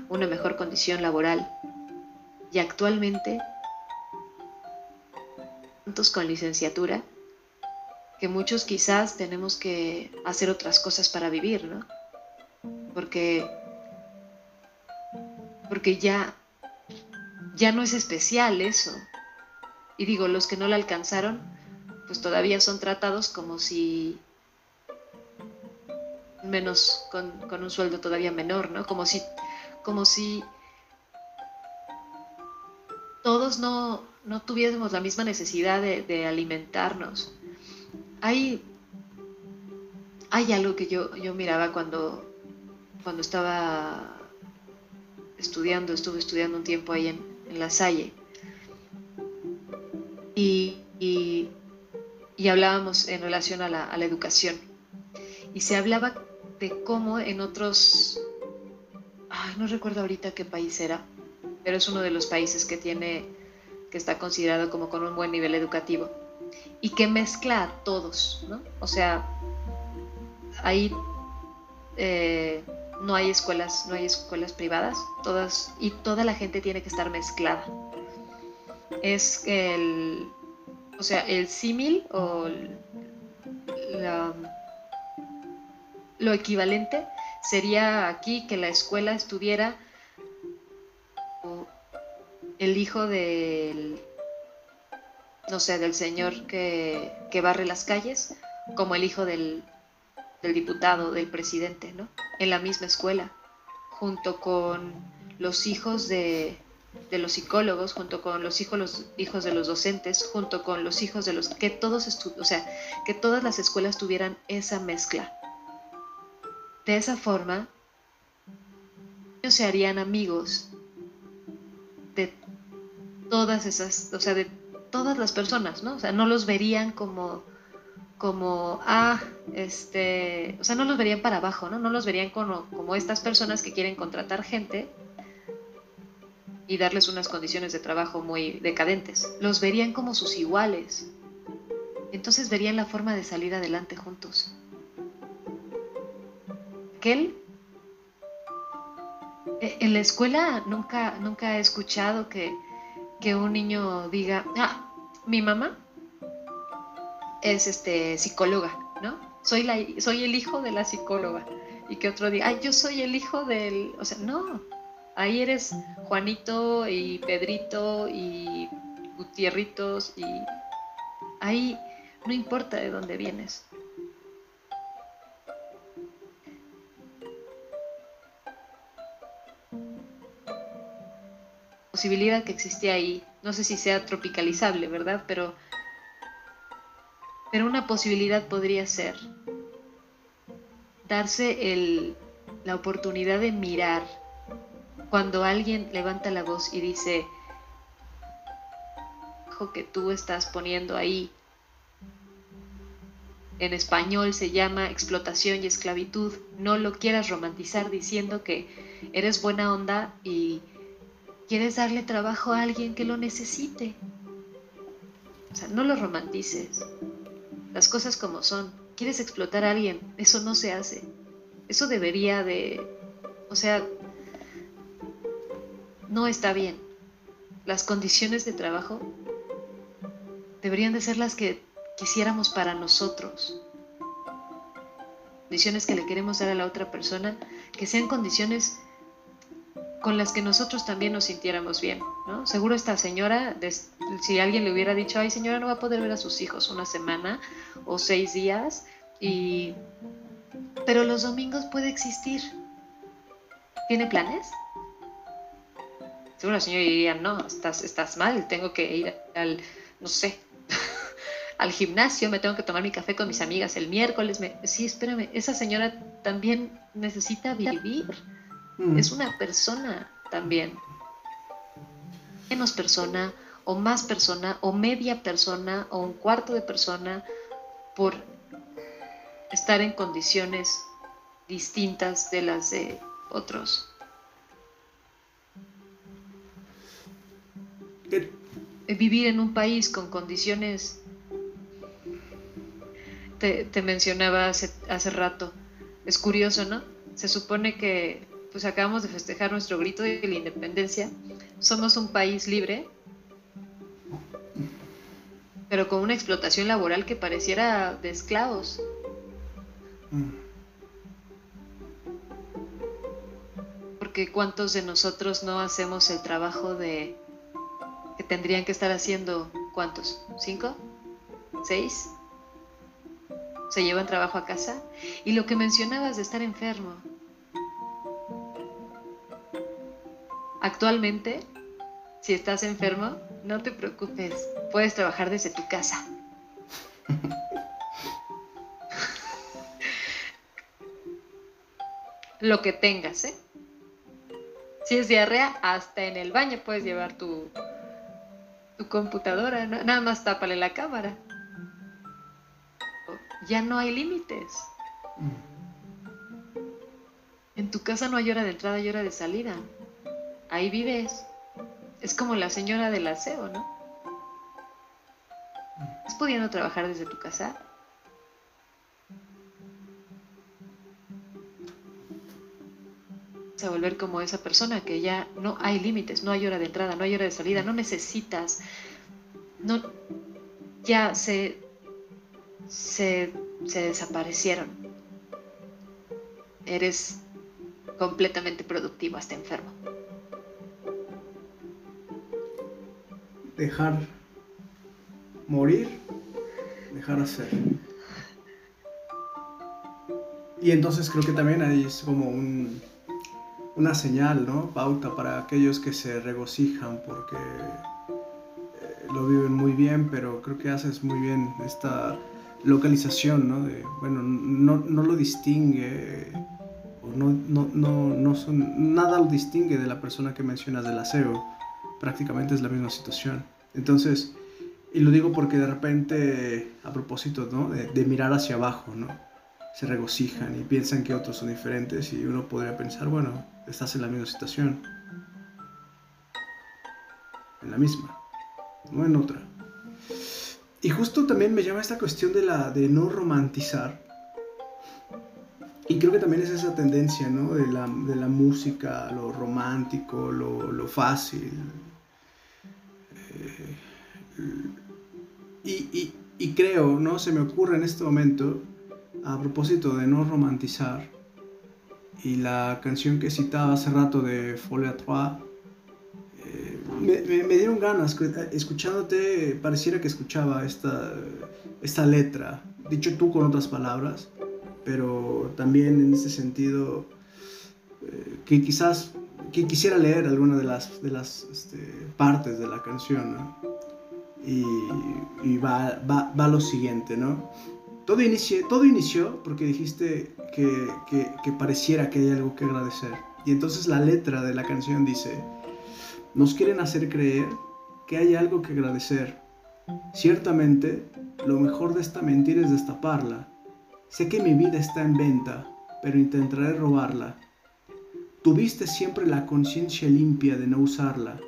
[SPEAKER 2] una mejor condición laboral. Y actualmente con licenciatura, que muchos quizás tenemos que hacer otras cosas para vivir, ¿no? Porque, porque ya, ya no es especial eso. Y digo, los que no la alcanzaron, pues todavía son tratados como si menos con, con, un sueldo todavía menor, ¿no? Como si, como si todos no, no tuviésemos la misma necesidad de, alimentarnos. Hay, hay algo que yo, yo miraba cuando, cuando estaba estudiando, estuve estudiando un tiempo ahí en, La Salle. Y, y, hablábamos en relación a la, a la educación. Y se hablaba de cómo en otros, no recuerdo ahorita qué país era, pero es uno de los países que tiene que está considerado como con un buen nivel educativo y que mezcla a todos, ¿no? O sea, hay eh, no hay escuelas, no hay escuelas privadas, todas y toda la gente tiene que estar mezclada. Es el, o sea, el símil o lo equivalente sería aquí que la escuela estuviera el hijo del, no sé, del señor que, que barre las calles, como el hijo del, del diputado, del presidente, ¿no? En la misma escuela, junto con los hijos de, de los psicólogos, junto con los hijos, los hijos de los docentes, junto con los hijos de los que todos o sea, que todas las escuelas tuvieran esa mezcla. De esa forma, ellos se harían amigos de todas esas, o sea, de todas las personas, ¿no? O sea, no los verían como como, ah, este, o sea, no los verían para abajo, ¿no? No los verían como, como estas personas que quieren contratar gente y darles unas condiciones de trabajo muy decadentes. Los verían como sus iguales. Entonces verían la forma de salir adelante juntos. Aquel e, en la escuela nunca, nunca he escuchado que, que un niño diga, ah, mi mamá es este psicóloga, ¿no? Soy, la, soy el hijo de la psicóloga. Y que otro diga, ay, yo soy el hijo del... O sea, no, Ahí eres Juanito y Pedrito y Gutierritos y ahí no importa de dónde vienes. Posibilidad que existía ahí, no sé si sea tropicalizable, ¿verdad? Pero, pero una posibilidad podría ser darse el, la oportunidad de mirar cuando alguien levanta la voz y dice, que tú estás poniendo ahí, en español se llama explotación y esclavitud, no lo quieras romantizar diciendo que eres buena onda y quieres darle trabajo a alguien que lo necesite. O sea, no lo romantices. Las cosas como son. Quieres explotar a alguien, eso no se hace. Eso debería de, o sea, no está bien. Las condiciones de trabajo deberían de ser las que quisiéramos para nosotros. Condiciones que le queremos dar a la otra persona, que sean condiciones con las que nosotros también nos sintiéramos bien. ¿no? Seguro esta señora, si alguien le hubiera dicho, ay señora, no va a poder ver a sus hijos una semana o seis días, y... pero los domingos puede existir. ¿Tiene planes? Seguro la señora diría, no, estás, estás mal, tengo que ir al, no sé, al gimnasio, me tengo que tomar mi café con mis amigas el miércoles. Me... Sí, espérame, esa señora también necesita vivir. Mm. Es una persona también. Menos persona, o más persona, o media persona, o un cuarto de persona, por estar en condiciones distintas de las de otros. vivir en un país con condiciones, te, mencionaba hace, hace rato, es curioso, ¿no? Se supone que pues acabamos de festejar nuestro grito de la independencia, somos un país libre, pero con una explotación laboral que pareciera de esclavos. Porque cuántos de nosotros no hacemos el trabajo de que tendrían que estar haciendo, ¿cuántos? ¿Cinco? ¿Seis? ¿Se llevan trabajo a casa? Y lo que mencionabas de estar enfermo. Actualmente, si estás enfermo, no te preocupes, puedes trabajar desde tu casa. lo que tengas, ¿eh? Si es diarrea, hasta en el baño puedes llevar tu, tu computadora, nada más tápale la cámara. Ya no hay límites. En tu casa no hay hora de entrada y hora de salida. Ahí vives. Es como la señora del aseo, ¿no? ¿Estás pudiendo trabajar desde tu casa? a volver como esa persona que ya no hay límites, no hay hora de entrada, no hay hora de salida, no necesitas, no, ya se, se, se desaparecieron. Eres completamente productivo hasta enfermo.
[SPEAKER 1] Dejar morir, dejar hacer. Y entonces creo que también ahí es como un, una señal, ¿no? Pauta para aquellos que se regocijan porque eh, lo viven muy bien, pero creo que haces muy bien esta localización, ¿no? Bueno, no, no lo distingue, o no, no, no, no son, nada lo distingue de la persona que mencionas del aseo, prácticamente es la misma situación. Entonces, y lo digo porque de repente, a propósito, ¿no? De, mirar hacia abajo, ¿no? Se regocijan y piensan que otros son diferentes y uno podría pensar, bueno, estás en la misma situación. En la misma, no en otra. Y justo también me llama esta cuestión de, la, de no romantizar. Y creo que también es esa tendencia, ¿no? De la, de la música, lo romántico, lo, lo fácil. Eh, y, y, y creo, ¿no? Se me ocurre en este momento, a propósito de no romantizar, y la canción que citaba hace rato de Folie à Trois, eh, me, me, dieron ganas, escuchándote pareciera que escuchaba esta, esta letra, dicho tú con otras palabras, pero también en ese sentido eh, que quizás que quisiera leer alguna de las, de las este, partes de la canción, y va, va, va, lo siguiente, ¿no? Todo, inicie, todo inició porque dijiste que, que, que, pareciera que hay algo que agradecer. Y entonces la letra de la canción dice, nos quieren hacer creer que hay algo que agradecer. Ciertamente, lo mejor de esta mentira es destaparla. Sé que mi vida está en venta, pero intentaré robarla. Tuviste siempre la conciencia limpia de no usarla.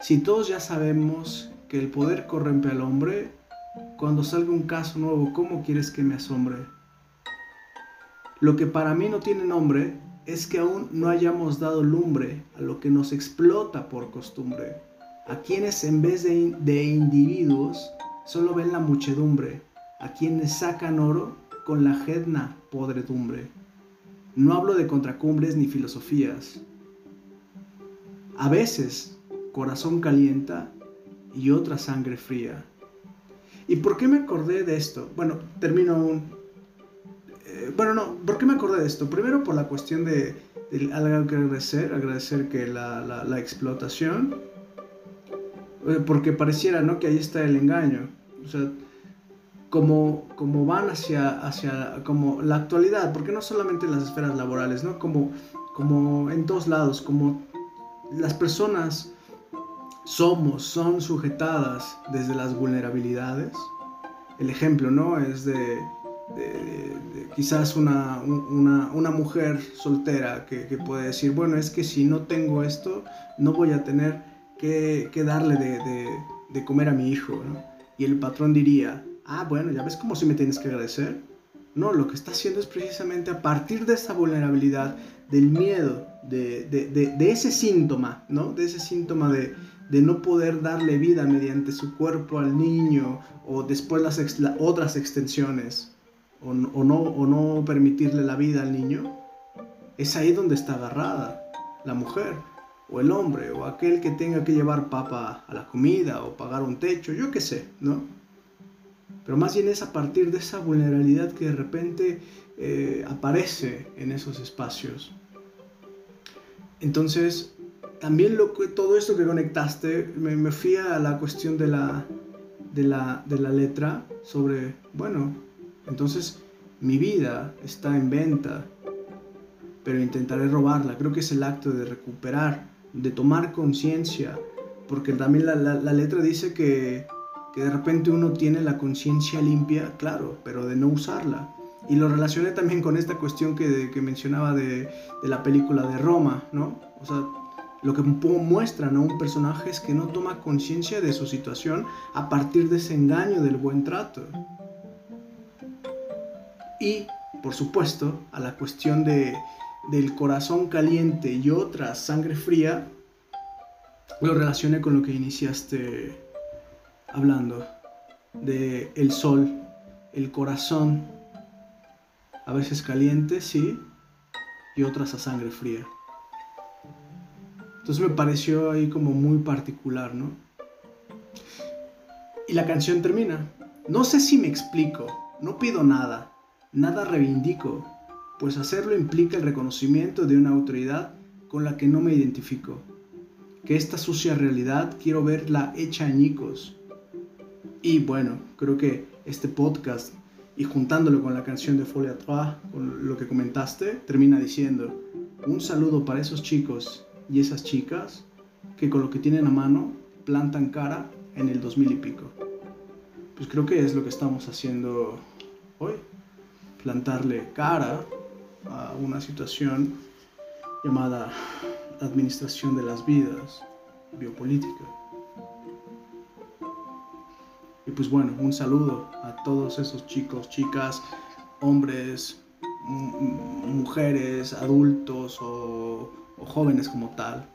[SPEAKER 1] Si todos ya sabemos que el poder corrompe al hombre, cuando salga un caso nuevo, ¿cómo quieres que me asombre? Lo que para mí no tiene nombre es que aún no hayamos dado lumbre a lo que nos explota por costumbre, a quienes en vez de, de individuos solo ven la muchedumbre, a quienes sacan oro con la jedna podredumbre. No hablo de contracumbres ni filosofías. A veces corazón calienta y otra sangre fría. ¿Y por qué me acordé de esto? Bueno, termino un... Eh, bueno, no, ¿por qué me acordé de esto? Primero por la cuestión de, de algo que agradecer, agradecer que la, la, explotación, eh, porque pareciera, ¿no? Que ahí está el engaño. O sea, como, como van hacia, hacia como la actualidad, porque no solamente en las esferas laborales, ¿no? Como, como en todos lados, como las personas somos, son sujetadas desde las vulnerabilidades. El ejemplo, ¿no? Es de, de, de, quizás una, una, una, mujer soltera que, que, puede decir, bueno, es que si no tengo esto, no voy a tener que, que darle de, comer a mi hijo, ¿no? Y el patrón diría, ah, bueno, ya ves cómo si me tienes que agradecer. No, lo que está haciendo es precisamente a partir de esa vulnerabilidad, del miedo, de, de, de, ese síntoma, ¿no? De ese síntoma de, no poder darle vida mediante su cuerpo al niño o después las otras extensiones o, o, no, o no permitirle la vida al niño, es ahí donde está agarrada la mujer o el hombre o aquel que tenga que llevar papa a la comida o pagar un techo, yo qué sé, ¿no? Pero más bien es a partir de esa vulnerabilidad que de repente eh, aparece en esos espacios. Entonces, también lo que, todo esto que conectaste, me, me fui a la cuestión de la, de, la, de la letra sobre, bueno, entonces mi vida está en venta, pero intentaré robarla. Creo que es el acto de recuperar, de tomar conciencia, porque también la, la, la, letra dice que, que de repente uno tiene la conciencia limpia, claro, pero de no usarla. Y lo relacioné también con esta cuestión que, que mencionaba de, de, la película de Roma, ¿no? O sea, lo que muestran a un personaje es que no toma conciencia de su situación a partir de ese engaño del buen trato. Y, por supuesto, a la cuestión de, del corazón caliente y otra sangre fría, lo relacioné con lo que iniciaste hablando, de el sol, el corazón, a veces caliente, sí, y otras a sangre fría. Entonces me pareció ahí como muy particular, ¿no? Y la canción termina. No sé si me explico, no pido nada, nada reivindico, pues hacerlo implica el reconocimiento de una autoridad con la que no me identifico. Que esta sucia realidad quiero verla hecha añicos. Y bueno, creo que este podcast y juntándolo con la canción de à Trois, con lo que comentaste, termina diciendo, un saludo para esos chicos y esas chicas que con lo que tienen a mano plantan cara en el 2000 y pico. Pues creo que es lo que estamos haciendo hoy, plantarle cara a una situación llamada administración de las vidas, biopolítica. Y pues bueno, un saludo a todos esos chicos, chicas, hombres, mujeres, adultos o, jóvenes como tal,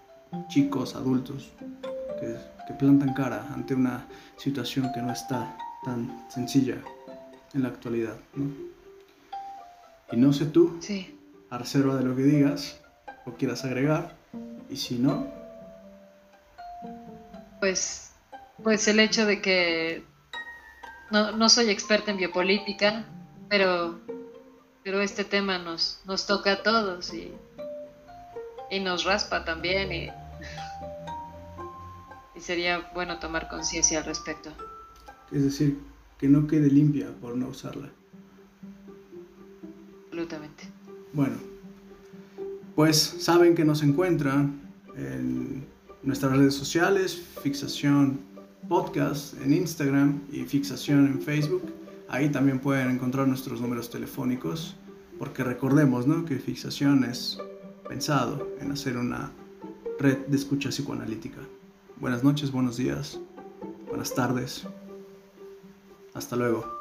[SPEAKER 1] chicos, adultos, que, que, plantan cara ante una situación que no está tan sencilla en la actualidad. ¿no? Y no sé tú,
[SPEAKER 2] sí.
[SPEAKER 1] a reserva de lo que digas o quieras agregar, y si no...
[SPEAKER 2] Pues, pues el hecho de que no, no soy experta en biopolítica, pero, pero este tema nos, nos toca a todos y, y nos raspa también y, y sería bueno tomar conciencia al respecto.
[SPEAKER 1] Es decir, que no quede limpia por no usarla.
[SPEAKER 2] Absolutamente.
[SPEAKER 1] Bueno, pues saben que nos encuentran en nuestras redes sociales, Fixación podcast en Instagram y Fixación en Facebook. Ahí también pueden encontrar nuestros números telefónicos, porque recordemos ¿no? que Fixación es pensado en hacer una red de escucha psicoanalítica. Buenas noches, buenos días, buenas tardes. Hasta luego.